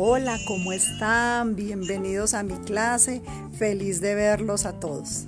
Hola, ¿cómo están? Bienvenidos a mi clase. Feliz de verlos a todos.